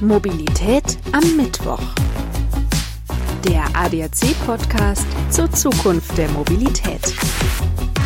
Mobilität am Mittwoch. Der ADAC-Podcast zur Zukunft der Mobilität.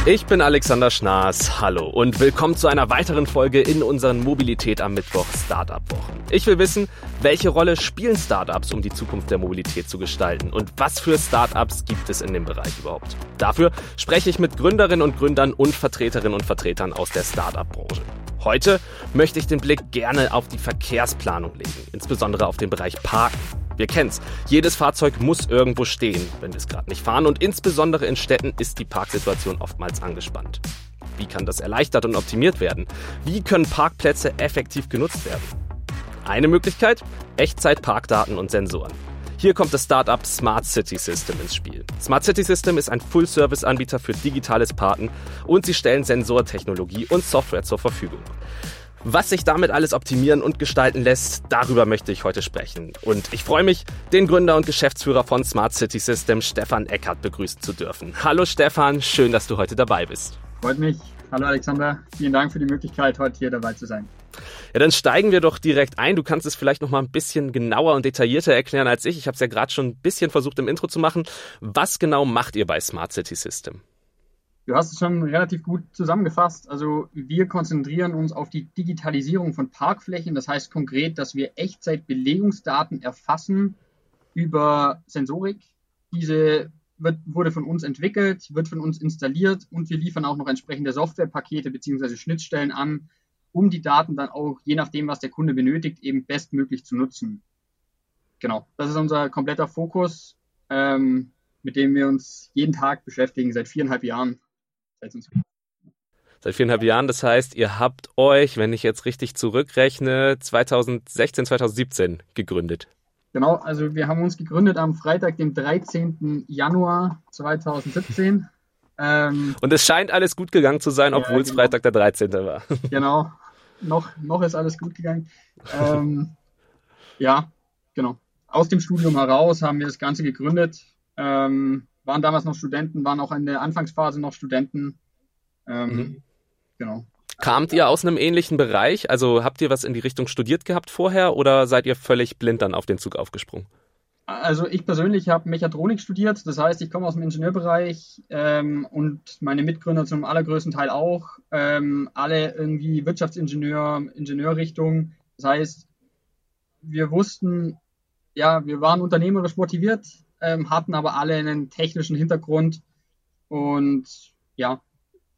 Ich bin Alexander Schnaas. Hallo und willkommen zu einer weiteren Folge in unseren Mobilität am Mittwoch Startup Wochen. Ich will wissen, welche Rolle spielen Startups, um die Zukunft der Mobilität zu gestalten und was für Startups gibt es in dem Bereich überhaupt? Dafür spreche ich mit Gründerinnen und Gründern und Vertreterinnen und Vertretern aus der Startup-Branche. Heute möchte ich den Blick gerne auf die Verkehrsplanung legen, insbesondere auf den Bereich Parken. Wir kennen's. Jedes Fahrzeug muss irgendwo stehen, wenn wir es gerade nicht fahren und insbesondere in Städten ist die Parksituation oftmals angespannt. Wie kann das erleichtert und optimiert werden? Wie können Parkplätze effektiv genutzt werden? Eine Möglichkeit? Echtzeit-Parkdaten und Sensoren. Hier kommt das Startup Smart City System ins Spiel. Smart City System ist ein Full-Service-Anbieter für digitales Parken und sie stellen Sensortechnologie und Software zur Verfügung. Was sich damit alles optimieren und gestalten lässt, darüber möchte ich heute sprechen. Und ich freue mich, den Gründer und Geschäftsführer von Smart City System, Stefan Eckert, begrüßen zu dürfen. Hallo Stefan, schön, dass du heute dabei bist. Freut mich. Hallo Alexander, vielen Dank für die Möglichkeit, heute hier dabei zu sein. Ja, dann steigen wir doch direkt ein. Du kannst es vielleicht noch mal ein bisschen genauer und detaillierter erklären als ich. Ich habe es ja gerade schon ein bisschen versucht im Intro zu machen. Was genau macht ihr bei Smart City System? Du hast es schon relativ gut zusammengefasst. Also wir konzentrieren uns auf die Digitalisierung von Parkflächen. Das heißt konkret, dass wir Echtzeitbelegungsdaten erfassen über Sensorik. Diese wird, wurde von uns entwickelt, wird von uns installiert und wir liefern auch noch entsprechende Softwarepakete bzw. Schnittstellen an, um die Daten dann auch, je nachdem, was der Kunde benötigt, eben bestmöglich zu nutzen. Genau, das ist unser kompletter Fokus, ähm, mit dem wir uns jeden Tag beschäftigen, seit viereinhalb Jahren. Seit, seit viereinhalb Jahren, das heißt, ihr habt euch, wenn ich jetzt richtig zurückrechne, 2016, 2017 gegründet. Genau, also wir haben uns gegründet am Freitag, dem 13. Januar 2017. Ähm, Und es scheint alles gut gegangen zu sein, obwohl ja, es genau. Freitag der 13. war. Genau, noch, noch ist alles gut gegangen. Ähm, ja, genau. Aus dem Studium heraus haben wir das Ganze gegründet. Ähm, waren damals noch Studenten, waren auch in der Anfangsphase noch Studenten. Ähm, mhm. Genau. Kamt ihr aus einem ähnlichen Bereich? Also habt ihr was in die Richtung studiert gehabt vorher oder seid ihr völlig blind dann auf den Zug aufgesprungen? Also ich persönlich habe Mechatronik studiert, das heißt, ich komme aus dem Ingenieurbereich ähm, und meine Mitgründer zum allergrößten Teil auch. Ähm, alle irgendwie Wirtschaftsingenieur, Ingenieurrichtung. Das heißt, wir wussten, ja, wir waren unternehmerisch motiviert, ähm, hatten aber alle einen technischen Hintergrund und ja,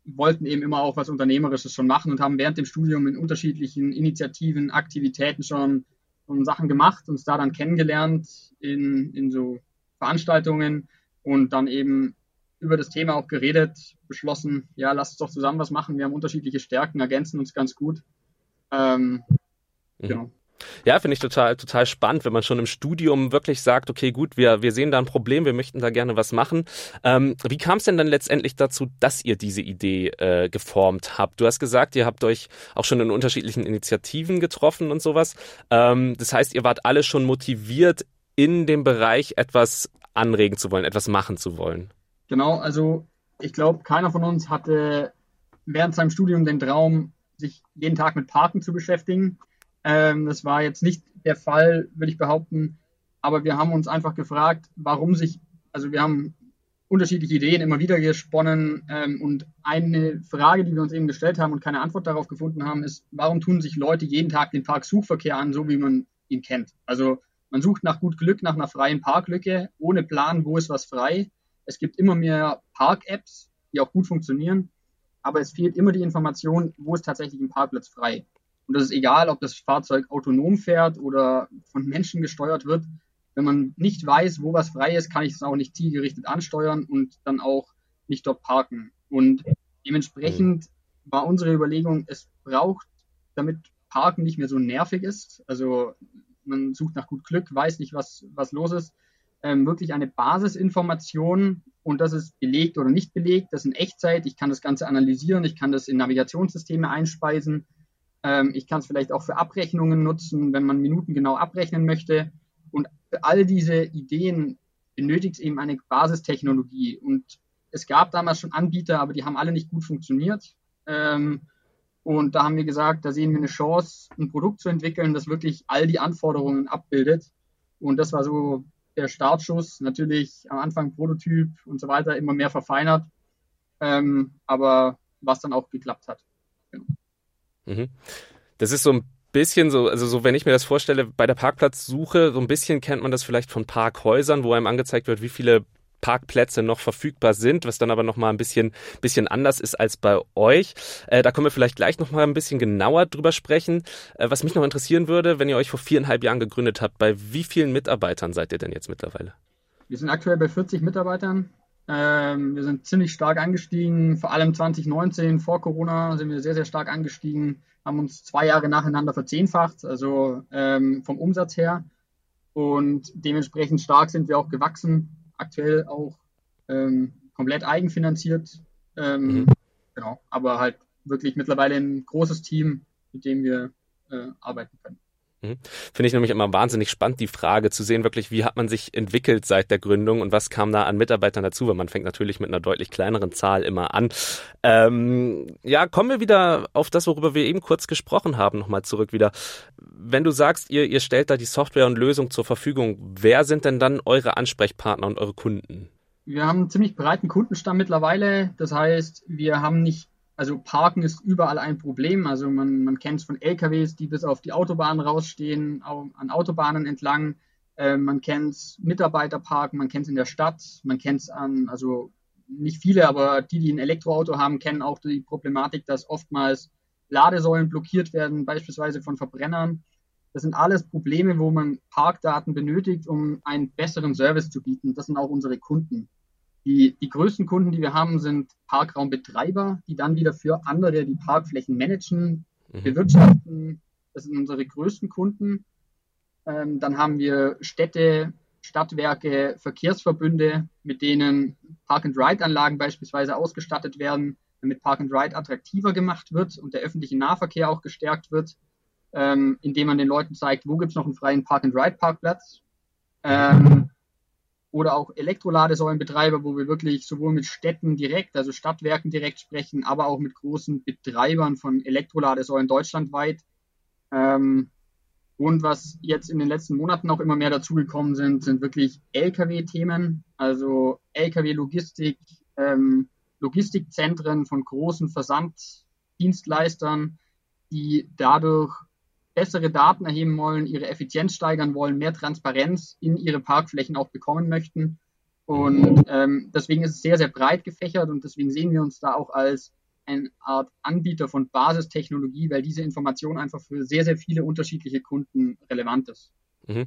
wollten eben immer auch was Unternehmerisches schon machen und haben während dem Studium in unterschiedlichen Initiativen, Aktivitäten schon, schon Sachen gemacht, uns da dann kennengelernt in, in so Veranstaltungen und dann eben über das Thema auch geredet, beschlossen, ja, lass uns doch zusammen was machen. Wir haben unterschiedliche Stärken, ergänzen uns ganz gut. Ähm, mhm. Genau. Ja, finde ich total, total spannend, wenn man schon im Studium wirklich sagt, okay, gut, wir, wir sehen da ein Problem, wir möchten da gerne was machen. Ähm, wie kam es denn dann letztendlich dazu, dass ihr diese Idee äh, geformt habt? Du hast gesagt, ihr habt euch auch schon in unterschiedlichen Initiativen getroffen und sowas. Ähm, das heißt, ihr wart alle schon motiviert, in dem Bereich etwas anregen zu wollen, etwas machen zu wollen. Genau, also ich glaube, keiner von uns hatte während seinem Studium den Traum, sich jeden Tag mit Parken zu beschäftigen. Ähm, das war jetzt nicht der Fall, würde ich behaupten. Aber wir haben uns einfach gefragt, warum sich, also wir haben unterschiedliche Ideen immer wieder gesponnen. Ähm, und eine Frage, die wir uns eben gestellt haben und keine Antwort darauf gefunden haben, ist, warum tun sich Leute jeden Tag den Parksuchverkehr an, so wie man ihn kennt? Also man sucht nach gut Glück, nach einer freien Parklücke, ohne Plan, wo ist was frei. Es gibt immer mehr Park-Apps, die auch gut funktionieren, aber es fehlt immer die Information, wo ist tatsächlich ein Parkplatz frei. Und das ist egal, ob das Fahrzeug autonom fährt oder von Menschen gesteuert wird. Wenn man nicht weiß, wo was frei ist, kann ich es auch nicht zielgerichtet ansteuern und dann auch nicht dort parken. Und dementsprechend war unsere Überlegung, es braucht, damit Parken nicht mehr so nervig ist, also man sucht nach gut Glück, weiß nicht, was, was los ist, ähm, wirklich eine Basisinformation und das ist belegt oder nicht belegt, das in Echtzeit, ich kann das Ganze analysieren, ich kann das in Navigationssysteme einspeisen, ich kann es vielleicht auch für Abrechnungen nutzen, wenn man Minuten genau abrechnen möchte. Und für all diese Ideen benötigt es eben eine Basistechnologie. Und es gab damals schon Anbieter, aber die haben alle nicht gut funktioniert. Ähm, Und da haben wir gesagt, da sehen wir eine Chance, ein Produkt zu entwickeln, das wirklich all die Anforderungen abbildet. Und das war so der Startschuss. Natürlich am Anfang Prototyp und so weiter, immer mehr verfeinert. Ähm, aber was dann auch geklappt hat. Mhm. Das ist so ein bisschen so, also so, wenn ich mir das vorstelle, bei der Parkplatzsuche, so ein bisschen kennt man das vielleicht von Parkhäusern, wo einem angezeigt wird, wie viele Parkplätze noch verfügbar sind, was dann aber noch mal ein bisschen, bisschen anders ist als bei euch. Äh, da können wir vielleicht gleich noch mal ein bisschen genauer drüber sprechen. Äh, was mich noch interessieren würde, wenn ihr euch vor viereinhalb Jahren gegründet habt, bei wie vielen Mitarbeitern seid ihr denn jetzt mittlerweile? Wir sind aktuell bei 40 Mitarbeitern. Ähm, wir sind ziemlich stark angestiegen, vor allem 2019 vor Corona sind wir sehr, sehr stark angestiegen, haben uns zwei Jahre nacheinander verzehnfacht, also ähm, vom Umsatz her. Und dementsprechend stark sind wir auch gewachsen aktuell auch ähm, komplett eigenfinanziert. Ähm, mhm. Genau, aber halt wirklich mittlerweile ein großes Team, mit dem wir äh, arbeiten können. Mhm. Finde ich nämlich immer wahnsinnig spannend, die Frage zu sehen, wirklich, wie hat man sich entwickelt seit der Gründung und was kam da an Mitarbeitern dazu, weil man fängt natürlich mit einer deutlich kleineren Zahl immer an. Ähm, ja, kommen wir wieder auf das, worüber wir eben kurz gesprochen haben, nochmal zurück wieder. Wenn du sagst, ihr, ihr stellt da die Software und Lösung zur Verfügung, wer sind denn dann eure Ansprechpartner und eure Kunden? Wir haben einen ziemlich breiten Kundenstamm mittlerweile. Das heißt, wir haben nicht also Parken ist überall ein Problem. Also man, man kennt es von LKWs, die bis auf die Autobahn rausstehen, an Autobahnen entlang. Äh, man kennt es Mitarbeiterparken, man kennt es in der Stadt, man kennt es an, also nicht viele, aber die, die ein Elektroauto haben, kennen auch die Problematik, dass oftmals Ladesäulen blockiert werden, beispielsweise von Verbrennern. Das sind alles Probleme, wo man Parkdaten benötigt, um einen besseren Service zu bieten. Das sind auch unsere Kunden. Die, die größten Kunden, die wir haben, sind Parkraumbetreiber, die dann wieder für andere die Parkflächen managen, mhm. bewirtschaften. Das sind unsere größten Kunden. Ähm, dann haben wir Städte, Stadtwerke, Verkehrsverbünde, mit denen Park-and-Ride-Anlagen beispielsweise ausgestattet werden, damit Park-and-Ride attraktiver gemacht wird und der öffentliche Nahverkehr auch gestärkt wird, ähm, indem man den Leuten zeigt, wo gibt es noch einen freien Park-and-Ride-Parkplatz. Ähm, oder auch Elektroladesäulenbetreiber, wo wir wirklich sowohl mit Städten direkt, also Stadtwerken direkt sprechen, aber auch mit großen Betreibern von Elektroladesäulen deutschlandweit. Ähm, und was jetzt in den letzten Monaten auch immer mehr dazugekommen sind, sind wirklich Lkw-Themen, also Lkw-Logistik, ähm, Logistikzentren von großen Versanddienstleistern, die dadurch bessere Daten erheben wollen, ihre Effizienz steigern wollen, mehr Transparenz in ihre Parkflächen auch bekommen möchten. Und ähm, deswegen ist es sehr, sehr breit gefächert und deswegen sehen wir uns da auch als eine Art Anbieter von Basistechnologie, weil diese Information einfach für sehr, sehr viele unterschiedliche Kunden relevant ist. Mhm.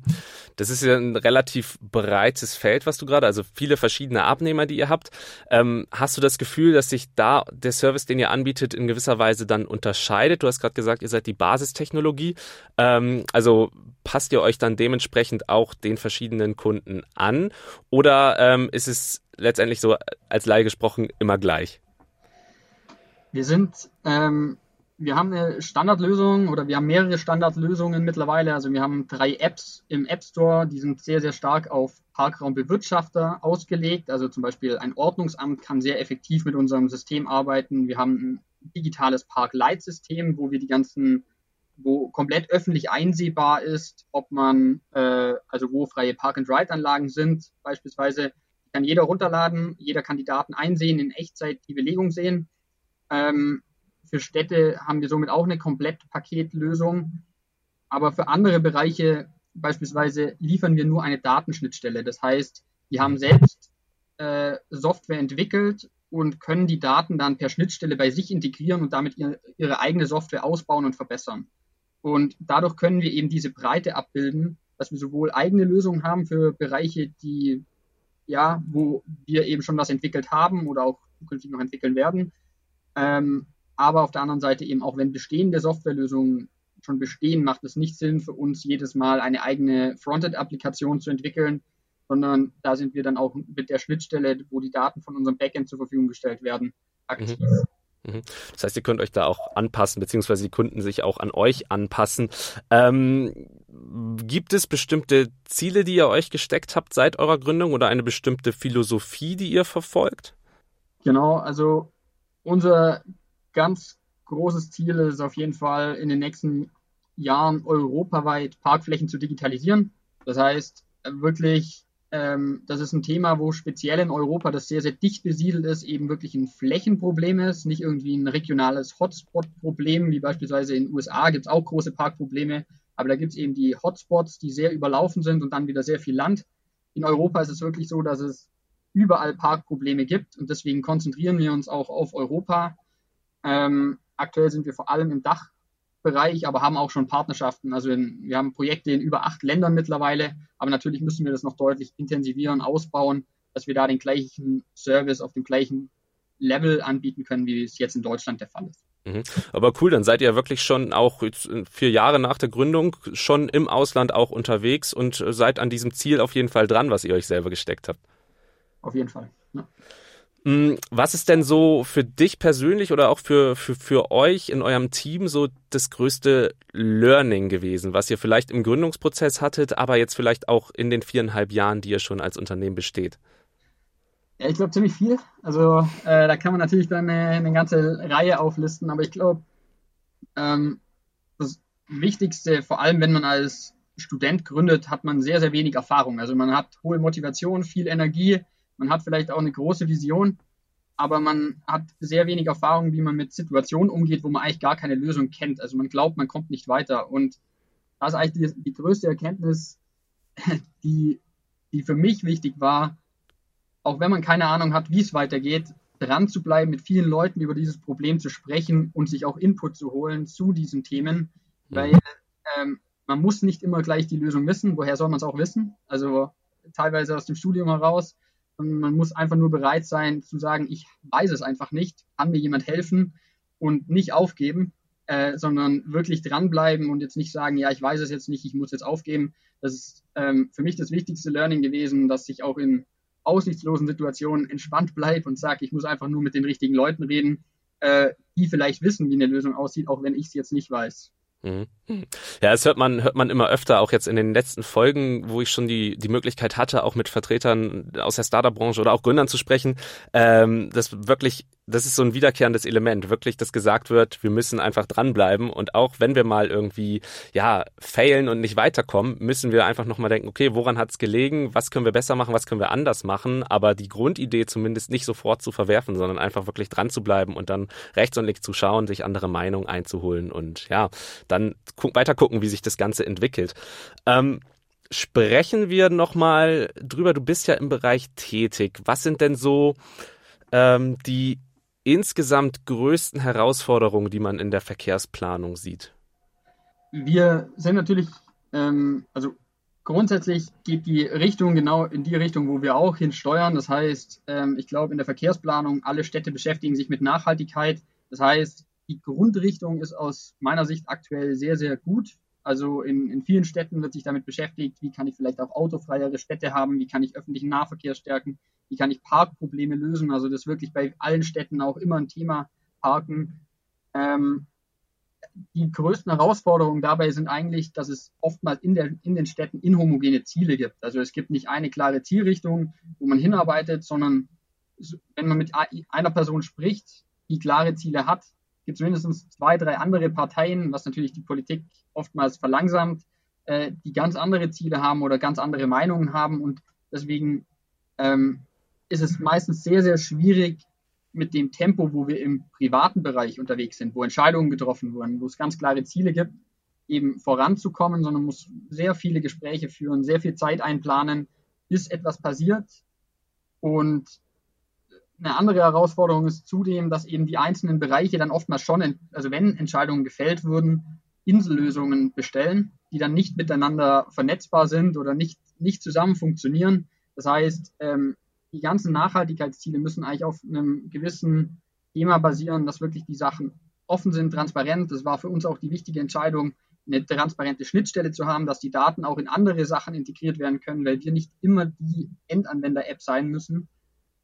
Das ist ja ein relativ breites Feld, was du gerade, also viele verschiedene Abnehmer, die ihr habt. Ähm, hast du das Gefühl, dass sich da der Service, den ihr anbietet, in gewisser Weise dann unterscheidet? Du hast gerade gesagt, ihr seid die Basistechnologie. Ähm, also passt ihr euch dann dementsprechend auch den verschiedenen Kunden an? Oder ähm, ist es letztendlich so, als Laie gesprochen, immer gleich? Wir sind ähm, wir haben eine Standardlösung oder wir haben mehrere Standardlösungen mittlerweile. Also wir haben drei Apps im App Store, die sind sehr, sehr stark auf Parkraumbewirtschafter ausgelegt. Also zum Beispiel ein Ordnungsamt kann sehr effektiv mit unserem System arbeiten. Wir haben ein digitales Parkleitsystem, wo wir die ganzen, wo komplett öffentlich einsehbar ist, ob man, äh, also wo freie Park-and-Ride-Anlagen sind, beispielsweise kann jeder runterladen, jeder kann die Daten einsehen, in Echtzeit die Belegung sehen. Ähm, für Städte haben wir somit auch eine Komplettpaketlösung. Aber für andere Bereiche beispielsweise liefern wir nur eine Datenschnittstelle. Das heißt, die haben selbst äh, Software entwickelt und können die Daten dann per Schnittstelle bei sich integrieren und damit ihr, ihre eigene Software ausbauen und verbessern. Und dadurch können wir eben diese Breite abbilden, dass wir sowohl eigene Lösungen haben für Bereiche, die ja, wo wir eben schon was entwickelt haben oder auch zukünftig noch entwickeln werden, ähm, aber auf der anderen Seite eben auch wenn bestehende Softwarelösungen schon bestehen, macht es nicht Sinn für uns jedes Mal eine eigene Frontend-Applikation zu entwickeln, sondern da sind wir dann auch mit der Schnittstelle, wo die Daten von unserem Backend zur Verfügung gestellt werden, aktiv. Mhm. mhm. Das heißt, ihr könnt euch da auch anpassen, beziehungsweise die Kunden sich auch an euch anpassen. Ähm, gibt es bestimmte Ziele, die ihr euch gesteckt habt seit eurer Gründung oder eine bestimmte Philosophie, die ihr verfolgt? Genau, also unser ganz großes Ziel ist auf jeden Fall in den nächsten Jahren europaweit Parkflächen zu digitalisieren. Das heißt, wirklich, ähm, das ist ein Thema, wo speziell in Europa, das sehr, sehr dicht besiedelt ist, eben wirklich ein Flächenproblem ist, nicht irgendwie ein regionales Hotspot-Problem, wie beispielsweise in den USA gibt es auch große Parkprobleme, aber da gibt es eben die Hotspots, die sehr überlaufen sind und dann wieder sehr viel Land. In Europa ist es wirklich so, dass es überall Parkprobleme gibt und deswegen konzentrieren wir uns auch auf Europa. Ähm, aktuell sind wir vor allem im Dachbereich, aber haben auch schon Partnerschaften. Also in, wir haben Projekte in über acht Ländern mittlerweile, aber natürlich müssen wir das noch deutlich intensivieren, ausbauen, dass wir da den gleichen Service auf dem gleichen Level anbieten können, wie es jetzt in Deutschland der Fall ist. Mhm. Aber cool, dann seid ihr wirklich schon auch vier Jahre nach der Gründung schon im Ausland auch unterwegs und seid an diesem Ziel auf jeden Fall dran, was ihr euch selber gesteckt habt. Auf jeden Fall. Ja. Mm, was ist denn so für dich persönlich oder auch für, für, für euch in eurem Team so das größte Learning gewesen, was ihr vielleicht im Gründungsprozess hattet, aber jetzt vielleicht auch in den viereinhalb Jahren, die ihr schon als Unternehmen besteht? Ja, ich glaube ziemlich viel. Also äh, da kann man natürlich dann eine, eine ganze Reihe auflisten, aber ich glaube, ähm, das Wichtigste, vor allem wenn man als Student gründet, hat man sehr, sehr wenig Erfahrung. Also man hat hohe Motivation, viel Energie, man hat vielleicht auch eine große Vision, aber man hat sehr wenig Erfahrung, wie man mit Situationen umgeht, wo man eigentlich gar keine Lösung kennt. Also man glaubt, man kommt nicht weiter. Und das ist eigentlich die, die größte Erkenntnis, die, die für mich wichtig war, auch wenn man keine Ahnung hat, wie es weitergeht, dran zu bleiben, mit vielen Leuten über dieses Problem zu sprechen und sich auch Input zu holen zu diesen Themen, mhm. weil ähm, man muss nicht immer gleich die Lösung wissen. Woher soll man es auch wissen? Also teilweise aus dem Studium heraus. Und man muss einfach nur bereit sein zu sagen, ich weiß es einfach nicht, kann mir jemand helfen und nicht aufgeben, äh, sondern wirklich dranbleiben und jetzt nicht sagen, ja, ich weiß es jetzt nicht, ich muss jetzt aufgeben. Das ist ähm, für mich das wichtigste Learning gewesen, dass ich auch in aussichtslosen Situationen entspannt bleibe und sage, ich muss einfach nur mit den richtigen Leuten reden, äh, die vielleicht wissen, wie eine Lösung aussieht, auch wenn ich es jetzt nicht weiß. Mhm. Ja, das hört man, hört man immer öfter, auch jetzt in den letzten Folgen, wo ich schon die, die Möglichkeit hatte, auch mit Vertretern aus der Startup-Branche oder auch Gründern zu sprechen, ähm, dass wirklich das ist so ein wiederkehrendes Element, wirklich, dass gesagt wird, wir müssen einfach dranbleiben und auch wenn wir mal irgendwie, ja, failen und nicht weiterkommen, müssen wir einfach nochmal denken, okay, woran hat es gelegen, was können wir besser machen, was können wir anders machen, aber die Grundidee zumindest nicht sofort zu verwerfen, sondern einfach wirklich dran zu bleiben und dann rechts und links zu schauen, sich andere Meinungen einzuholen und ja, dann weiter gucken, wie sich das Ganze entwickelt. Ähm, sprechen wir nochmal drüber, du bist ja im Bereich tätig. Was sind denn so ähm, die insgesamt größten Herausforderungen, die man in der Verkehrsplanung sieht? Wir sind natürlich, ähm, also grundsätzlich geht die Richtung genau in die Richtung, wo wir auch hinsteuern. Das heißt, ähm, ich glaube, in der Verkehrsplanung, alle Städte beschäftigen sich mit Nachhaltigkeit. Das heißt, die Grundrichtung ist aus meiner Sicht aktuell sehr, sehr gut. Also in, in vielen Städten wird sich damit beschäftigt, wie kann ich vielleicht auch autofreiere Städte haben, wie kann ich öffentlichen Nahverkehr stärken, wie kann ich Parkprobleme lösen? Also das ist wirklich bei allen Städten auch immer ein Thema, Parken. Ähm, die größten Herausforderungen dabei sind eigentlich, dass es oftmals in, der, in den Städten inhomogene Ziele gibt. Also es gibt nicht eine klare Zielrichtung, wo man hinarbeitet, sondern wenn man mit einer Person spricht, die klare Ziele hat, gibt es mindestens zwei, drei andere Parteien, was natürlich die Politik oftmals verlangsamt, äh, die ganz andere Ziele haben oder ganz andere Meinungen haben und deswegen ähm, ist es meistens sehr, sehr schwierig mit dem Tempo, wo wir im privaten Bereich unterwegs sind, wo Entscheidungen getroffen wurden, wo es ganz klare Ziele gibt, eben voranzukommen, sondern muss sehr viele Gespräche führen, sehr viel Zeit einplanen, bis etwas passiert. Und eine andere Herausforderung ist zudem, dass eben die einzelnen Bereiche dann oftmals schon, also wenn Entscheidungen gefällt wurden, Insellösungen bestellen, die dann nicht miteinander vernetzbar sind oder nicht, nicht zusammen funktionieren. Das heißt, ähm, die ganzen Nachhaltigkeitsziele müssen eigentlich auf einem gewissen Thema basieren, dass wirklich die Sachen offen sind, transparent. Das war für uns auch die wichtige Entscheidung, eine transparente Schnittstelle zu haben, dass die Daten auch in andere Sachen integriert werden können, weil wir nicht immer die Endanwender-App sein müssen.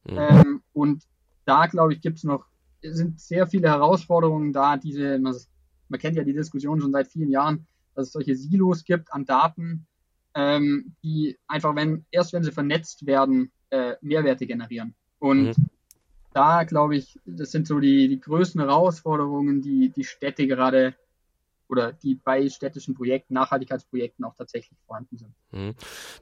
Mhm. Ähm, und da, glaube ich, gibt es noch, sind sehr viele Herausforderungen da, diese, man, man, kennt ja die Diskussion schon seit vielen Jahren, dass es solche Silos gibt an Daten, ähm, die einfach, wenn, erst wenn sie vernetzt werden, äh, Mehrwerte generieren. Und mhm. da glaube ich, das sind so die, die größten Herausforderungen, die die Städte gerade oder die bei städtischen Projekten, Nachhaltigkeitsprojekten auch tatsächlich vorhanden sind. Mhm.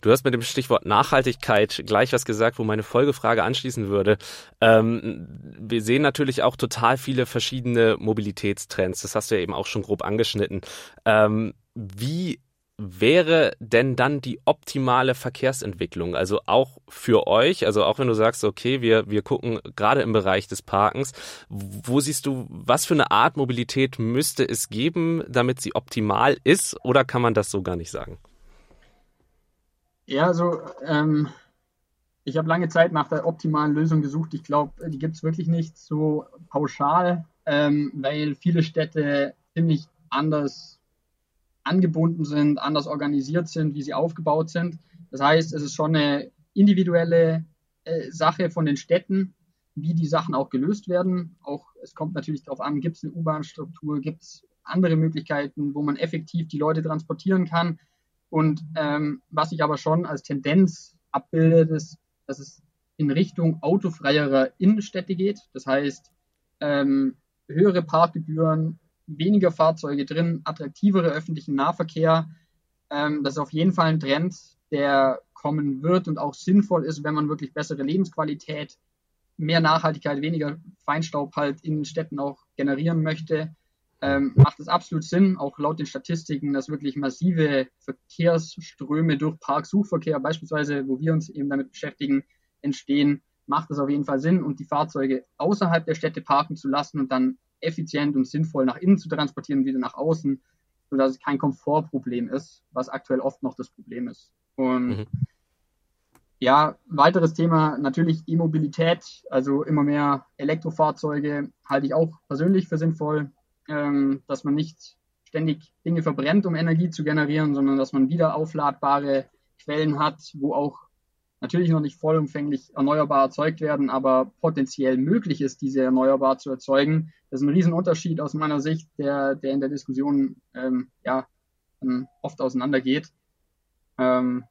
Du hast mit dem Stichwort Nachhaltigkeit gleich was gesagt, wo meine Folgefrage anschließen würde. Ähm, wir sehen natürlich auch total viele verschiedene Mobilitätstrends. Das hast du ja eben auch schon grob angeschnitten. Ähm, wie wäre denn dann die optimale Verkehrsentwicklung? Also auch für euch, also auch wenn du sagst, okay, wir, wir gucken gerade im Bereich des Parkens, wo siehst du, was für eine Art Mobilität müsste es geben, damit sie optimal ist oder kann man das so gar nicht sagen? Ja, also ähm, ich habe lange Zeit nach der optimalen Lösung gesucht. Ich glaube, die gibt es wirklich nicht so pauschal, ähm, weil viele Städte ziemlich anders angebunden sind, anders organisiert sind, wie sie aufgebaut sind. Das heißt, es ist schon eine individuelle äh, Sache von den Städten, wie die Sachen auch gelöst werden. Auch es kommt natürlich darauf an, gibt es eine U-Bahn-Struktur, gibt es andere Möglichkeiten, wo man effektiv die Leute transportieren kann. Und ähm, was ich aber schon als Tendenz abbildet, ist, dass es in Richtung autofreierer Innenstädte geht. Das heißt, ähm, höhere Parkgebühren, weniger Fahrzeuge drin, attraktivere öffentlichen Nahverkehr. Ähm, das ist auf jeden Fall ein Trend, der kommen wird und auch sinnvoll ist, wenn man wirklich bessere Lebensqualität, mehr Nachhaltigkeit, weniger Feinstaub halt in den Städten auch generieren möchte. Ähm, macht es absolut Sinn, auch laut den Statistiken, dass wirklich massive Verkehrsströme durch Parksuchverkehr, beispielsweise, wo wir uns eben damit beschäftigen, entstehen, macht es auf jeden Fall Sinn und die Fahrzeuge außerhalb der Städte parken zu lassen und dann effizient und sinnvoll nach innen zu transportieren, wieder nach außen, sodass es kein Komfortproblem ist, was aktuell oft noch das Problem ist. Und mhm. ja, weiteres Thema natürlich E-Mobilität, also immer mehr Elektrofahrzeuge halte ich auch persönlich für sinnvoll, ähm, dass man nicht ständig Dinge verbrennt, um Energie zu generieren, sondern dass man wieder aufladbare Quellen hat, wo auch natürlich noch nicht vollumfänglich erneuerbar erzeugt werden, aber potenziell möglich ist, diese erneuerbar zu erzeugen. Das ist ein Riesenunterschied aus meiner Sicht, der, der in der Diskussion ähm, ja, oft auseinandergeht. Ähm,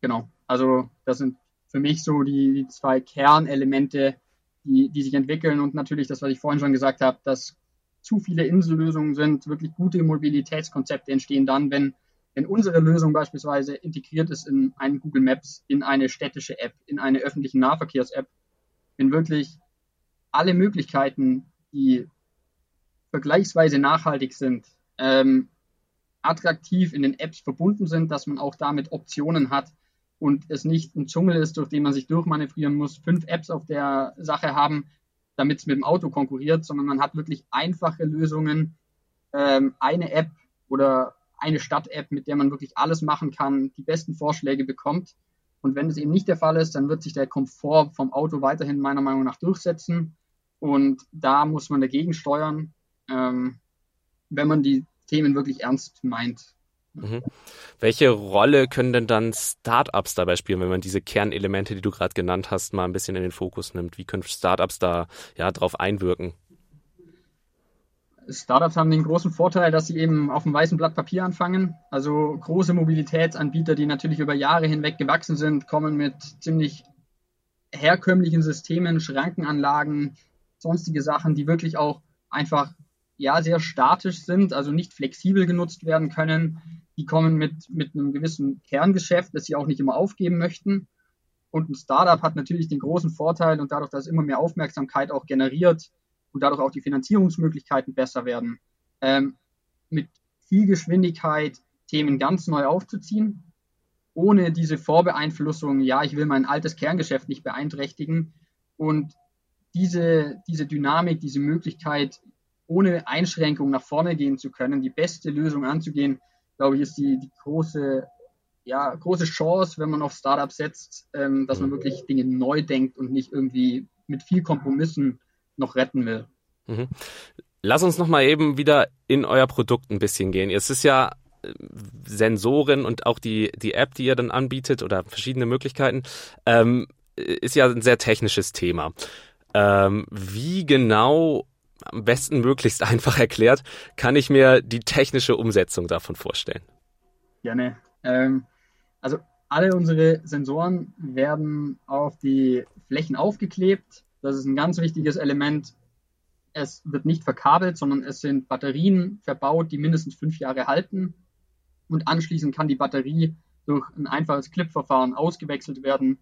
genau, also das sind für mich so die, die zwei Kernelemente, die, die sich entwickeln und natürlich das, was ich vorhin schon gesagt habe, dass zu viele Insellösungen sind, wirklich gute Mobilitätskonzepte entstehen dann, wenn wenn unsere Lösung beispielsweise integriert ist in einen Google Maps, in eine städtische App, in eine öffentliche Nahverkehrs-App, wenn wirklich alle Möglichkeiten, die vergleichsweise nachhaltig sind, ähm, attraktiv in den Apps verbunden sind, dass man auch damit Optionen hat und es nicht ein Dschungel ist, durch den man sich durchmanövrieren muss, fünf Apps auf der Sache haben, damit es mit dem Auto konkurriert, sondern man hat wirklich einfache Lösungen, ähm, eine App oder eine Stadt-App, mit der man wirklich alles machen kann, die besten Vorschläge bekommt. Und wenn es eben nicht der Fall ist, dann wird sich der Komfort vom Auto weiterhin meiner Meinung nach durchsetzen. Und da muss man dagegen steuern, ähm, wenn man die Themen wirklich ernst meint. Mhm. Welche Rolle können denn dann Startups dabei spielen, wenn man diese Kernelemente, die du gerade genannt hast, mal ein bisschen in den Fokus nimmt? Wie können Startups da ja drauf einwirken? Startups haben den großen Vorteil, dass sie eben auf einem weißen Blatt Papier anfangen. Also große Mobilitätsanbieter, die natürlich über Jahre hinweg gewachsen sind, kommen mit ziemlich herkömmlichen Systemen, Schrankenanlagen, sonstige Sachen, die wirklich auch einfach ja sehr statisch sind, also nicht flexibel genutzt werden können. Die kommen mit, mit einem gewissen Kerngeschäft, das sie auch nicht immer aufgeben möchten. Und ein Startup hat natürlich den großen Vorteil und dadurch, dass es immer mehr Aufmerksamkeit auch generiert, und dadurch auch die Finanzierungsmöglichkeiten besser werden, ähm, mit viel Geschwindigkeit Themen ganz neu aufzuziehen, ohne diese Vorbeeinflussung, ja, ich will mein altes Kerngeschäft nicht beeinträchtigen. Und diese, diese Dynamik, diese Möglichkeit, ohne Einschränkung nach vorne gehen zu können, die beste Lösung anzugehen, glaube ich, ist die, die große, ja, große Chance, wenn man auf Startups setzt, ähm, dass man wirklich Dinge neu denkt und nicht irgendwie mit viel Kompromissen noch retten will. Mhm. Lass uns noch mal eben wieder in euer Produkt ein bisschen gehen. Es ist ja äh, Sensoren und auch die, die App, die ihr dann anbietet oder verschiedene Möglichkeiten, ähm, ist ja ein sehr technisches Thema. Ähm, wie genau, am besten möglichst einfach erklärt, kann ich mir die technische Umsetzung davon vorstellen? Gerne. Ähm, also alle unsere Sensoren werden auf die Flächen aufgeklebt Das ist ein ganz wichtiges Element. Es wird nicht verkabelt, sondern es sind Batterien verbaut, die mindestens fünf Jahre halten. Und anschließend kann die Batterie durch ein einfaches Clip-Verfahren ausgewechselt werden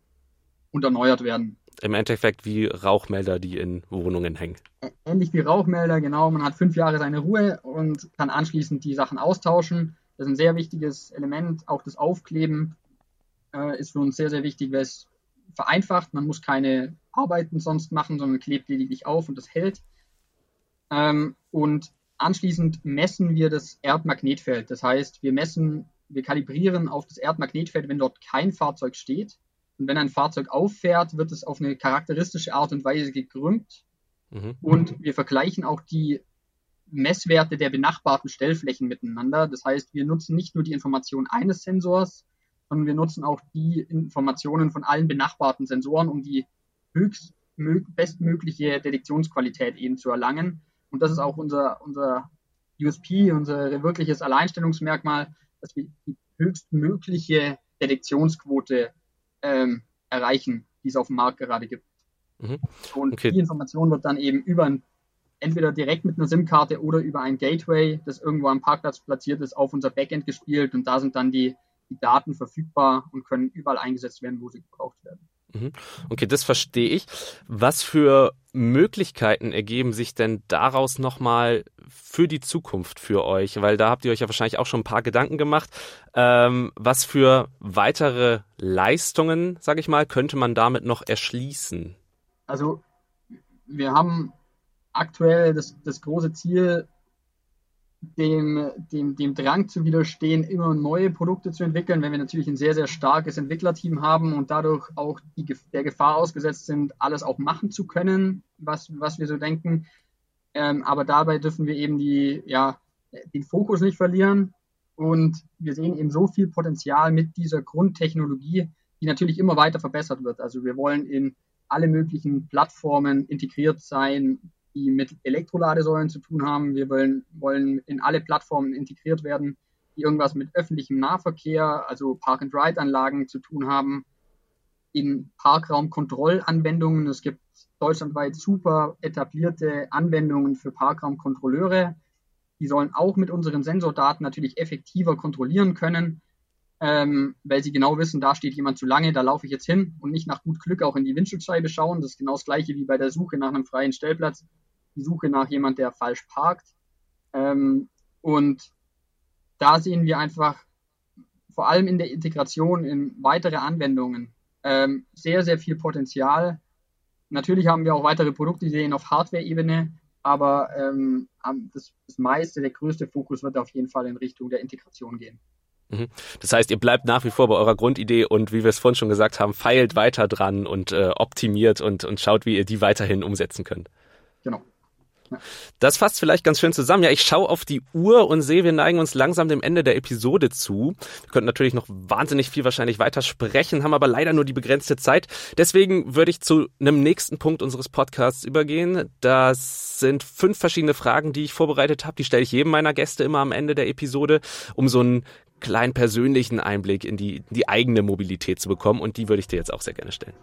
und erneuert werden. Im Endeffekt wie Rauchmelder, die in Wohnungen hängen. Ähnlich wie Rauchmelder, genau. Man hat fünf Jahre seine Ruhe und kann anschließend die Sachen austauschen. Das ist ein sehr wichtiges Element. Auch das Aufkleben äh, ist für uns sehr, sehr wichtig, weil es vereinfacht. Man muss keine Arbeiten sonst machen, sondern klebt lediglich auf und das hält. Ähm, und anschließend messen wir das Erdmagnetfeld. Das heißt, wir messen, wir kalibrieren auf das Erdmagnetfeld, wenn dort kein Fahrzeug steht. Und wenn ein Fahrzeug auffährt, wird es auf eine charakteristische Art und Weise gekrümmt. Mhm. Und wir vergleichen auch die Messwerte der benachbarten Stellflächen miteinander. Das heißt, wir nutzen nicht nur die Information eines Sensors, sondern wir nutzen auch die Informationen von allen benachbarten Sensoren, um die höchst bestmögliche Detektionsqualität eben zu erlangen. Und das ist auch unser, unser USP, unser wirkliches Alleinstellungsmerkmal, dass wir die höchstmögliche Detektionsquote ähm, erreichen, die es auf dem Markt gerade gibt. Mhm. Und okay. die Information wird dann eben über ein, entweder direkt mit einer SIM-Karte oder über ein Gateway, das irgendwo am Parkplatz platziert ist, auf unser Backend gespielt und da sind dann die, die Daten verfügbar und können überall eingesetzt werden, wo sie gebraucht werden. Mhm. Okay, das verstehe ich. Was für Möglichkeiten ergeben sich denn daraus nochmal für die Zukunft für euch? Weil da habt ihr euch ja wahrscheinlich auch schon ein paar Gedanken gemacht. Ähm, was für weitere Leistungen, sage ich mal, könnte man damit noch erschließen? Also wir haben aktuell das, das große Ziel, dem, dem, dem Drang zu widerstehen, immer neue Produkte zu entwickeln, wenn wir natürlich ein sehr, sehr starkes Entwicklerteam haben und dadurch auch die, der Gefahr ausgesetzt sind, alles auch machen zu können, was, was wir so denken. Ähm, aber dabei dürfen wir eben die, ja, den Fokus nicht verlieren. Und wir sehen eben so viel Potenzial mit dieser Grundtechnologie, die natürlich immer weiter verbessert wird. Also wir wollen in alle möglichen Plattformen integriert sein, die mit Elektroladesäulen zu tun haben. Wir wollen, wollen in alle Plattformen integriert werden, die irgendwas mit öffentlichem Nahverkehr, also Park-and-Ride-Anlagen zu tun haben. In Parkraumkontrollanwendungen. Es gibt deutschlandweit super etablierte Anwendungen für Parkraumkontrolleure. Die sollen auch mit unseren Sensordaten natürlich effektiver kontrollieren können, ähm, weil sie genau wissen, da steht jemand zu lange, da laufe ich jetzt hin und nicht nach gut Glück auch in die Windschutzscheibe schauen. Das ist genau das gleiche wie bei der Suche nach einem freien Stellplatz die Suche nach jemand, der falsch parkt. Ähm, und da sehen wir einfach vor allem in der Integration in weitere Anwendungen ähm, sehr, sehr viel Potenzial. Natürlich haben wir auch weitere Produktideen auf Hardware-Ebene, aber ähm, das, das meiste, der größte Fokus wird auf jeden Fall in Richtung der Integration gehen. Mhm. Das heißt, ihr bleibt nach wie vor bei eurer Grundidee und wie wir es vorhin schon gesagt haben, feilt weiter dran und äh, optimiert und, und schaut, wie ihr die weiterhin umsetzen könnt. Genau. Das fasst vielleicht ganz schön zusammen. Ja, ich schaue auf die Uhr und sehe, wir neigen uns langsam dem Ende der Episode zu. Wir könnten natürlich noch wahnsinnig viel wahrscheinlich weiter sprechen, haben aber leider nur die begrenzte Zeit. Deswegen würde ich zu einem nächsten Punkt unseres Podcasts übergehen. Das sind fünf verschiedene Fragen, die ich vorbereitet habe. Die stelle ich jedem meiner Gäste immer am Ende der Episode, um so einen kleinen persönlichen Einblick in die, die eigene Mobilität zu bekommen. Und die würde ich dir jetzt auch sehr gerne stellen.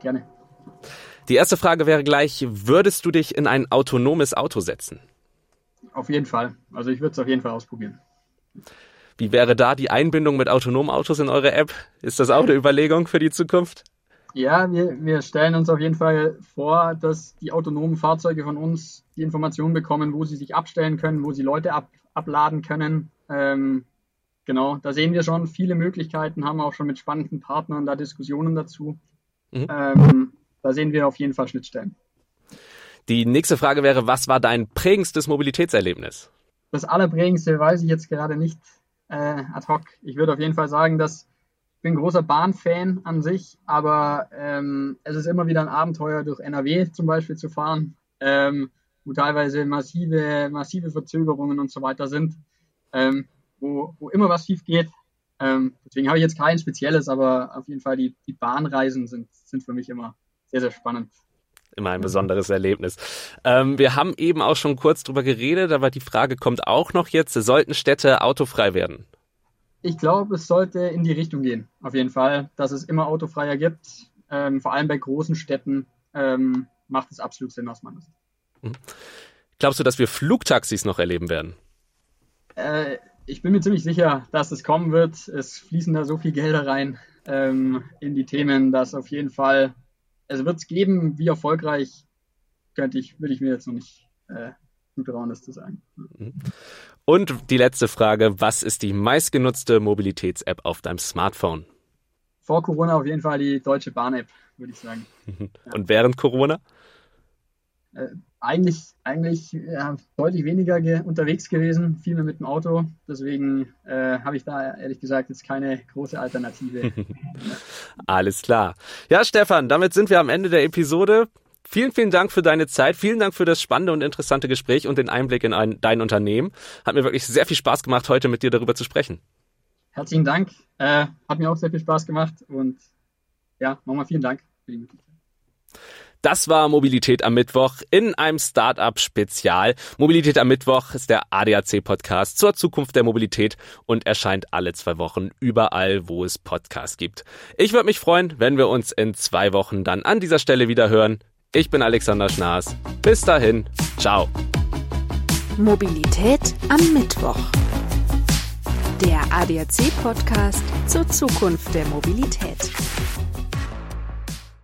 Gerne. Die erste Frage wäre gleich, würdest du dich in ein autonomes Auto setzen? Auf jeden Fall. Also ich würde es auf jeden Fall ausprobieren. Wie wäre da die Einbindung mit autonomen Autos in eure App? Ist das auch eine Überlegung für die Zukunft? Ja, wir, wir stellen uns auf jeden Fall vor, dass die autonomen Fahrzeuge von uns die Informationen bekommen, wo sie sich abstellen können, wo sie Leute ab, abladen können. Ähm, genau, da sehen wir schon viele Möglichkeiten, haben auch schon mit spannenden Partnern da Diskussionen dazu. Mhm. Ähm, da sehen wir auf jeden Fall Schnittstellen. Die nächste Frage wäre, was war dein prägendstes Mobilitätserlebnis? Das allerprägendste weiß ich jetzt gerade nicht äh, ad hoc. Ich würde auf jeden Fall sagen, dass ich bin großer Bahnfan an sich, aber ähm, es ist immer wieder ein Abenteuer, durch NRW zum Beispiel zu fahren, ähm, wo teilweise massive, massive Verzögerungen und so weiter sind, ähm, wo, wo immer was schief geht. Ähm, deswegen habe ich jetzt kein spezielles, aber auf jeden Fall die, die Bahnreisen sind, sind für mich immer sehr, sehr spannend. Immer ein besonderes Erlebnis. Ähm, wir haben eben auch schon kurz drüber geredet, aber die Frage kommt auch noch jetzt. Sollten Städte autofrei werden? Ich glaube, es sollte in die Richtung gehen, auf jeden Fall, dass es immer autofreier gibt, ähm, vor allem bei großen Städten, ähm, macht es absolut Sinn aus meiner Sicht. Mhm. Glaubst du, dass wir Flugtaxis noch erleben werden? Äh, ich bin mir ziemlich sicher, dass es kommen wird. Es fließen da so viel Gelder rein ähm, in die Themen, dass auf jeden Fall, es wird es geben, wie erfolgreich könnte ich, würde ich mir jetzt noch nicht äh, zutrauen, das zu sagen. Mhm. Und die letzte Frage, was ist die meistgenutzte Mobilitäts-App auf deinem Smartphone? Vor Corona auf jeden Fall die Deutsche Bahn-App, würde ich sagen. Und während Corona? Äh, eigentlich eigentlich ja, deutlich weniger ge unterwegs gewesen, viel mehr mit dem Auto. Deswegen äh, habe ich da ehrlich gesagt jetzt keine große Alternative. Alles klar. Ja, Stefan, damit sind wir am Ende der Episode. Vielen, vielen Dank für deine Zeit. Vielen Dank für das spannende und interessante Gespräch und den Einblick in ein, dein Unternehmen. Hat mir wirklich sehr viel Spaß gemacht, heute mit dir darüber zu sprechen. Herzlichen Dank. Äh, hat mir auch sehr viel Spaß gemacht und ja, nochmal vielen Dank für die Möglichkeit. Das war Mobilität am Mittwoch in einem Startup-Spezial. Mobilität am Mittwoch ist der ADAC-Podcast zur Zukunft der Mobilität und erscheint alle zwei Wochen überall, wo es Podcasts gibt. Ich würde mich freuen, wenn wir uns in zwei Wochen dann an dieser Stelle wieder hören. Ich bin Alexander Schnaas. Bis dahin, ciao. Mobilität am Mittwoch. Der ADAC-Podcast zur Zukunft der Mobilität.